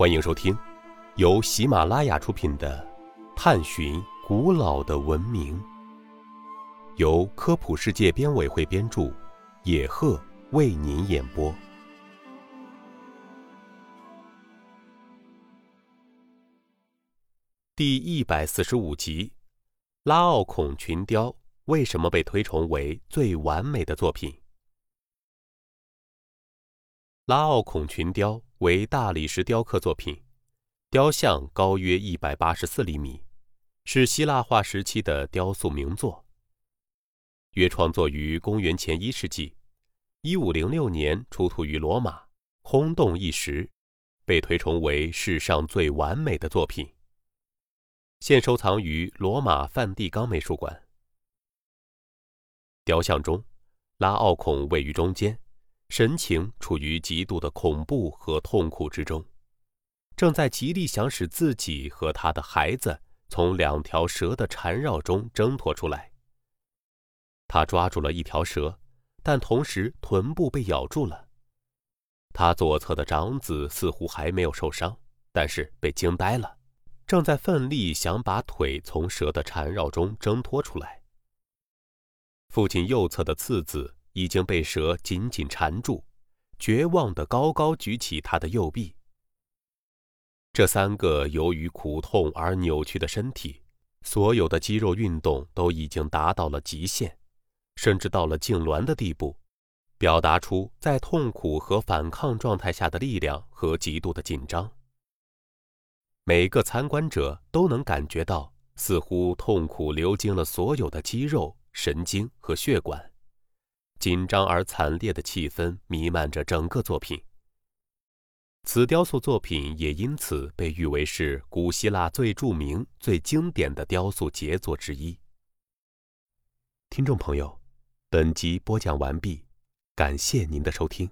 欢迎收听由喜马拉雅出品的《探寻古老的文明》，由科普世界编委会编著，野鹤为您演播。第一百四十五集：拉奥孔群雕为什么被推崇为最完美的作品？拉奥孔群雕为大理石雕刻作品，雕像高约一百八十四厘米，是希腊化时期的雕塑名作。约创作于公元前一世纪，一五零六年出土于罗马，轰动一时，被推崇为世上最完美的作品。现收藏于罗马梵蒂冈美术馆。雕像中，拉奥孔位于中间。神情处于极度的恐怖和痛苦之中，正在极力想使自己和他的孩子从两条蛇的缠绕中挣脱出来。他抓住了一条蛇，但同时臀部被咬住了。他左侧的长子似乎还没有受伤，但是被惊呆了，正在奋力想把腿从蛇的缠绕中挣脱出来。父亲右侧的次子。已经被蛇紧紧缠住，绝望地高高举起他的右臂。这三个由于苦痛而扭曲的身体，所有的肌肉运动都已经达到了极限，甚至到了痉挛的地步，表达出在痛苦和反抗状态下的力量和极度的紧张。每个参观者都能感觉到，似乎痛苦流经了所有的肌肉、神经和血管。紧张而惨烈的气氛弥漫着整个作品。此雕塑作品也因此被誉为是古希腊最著名、最经典的雕塑杰作之一。听众朋友，本集播讲完毕，感谢您的收听。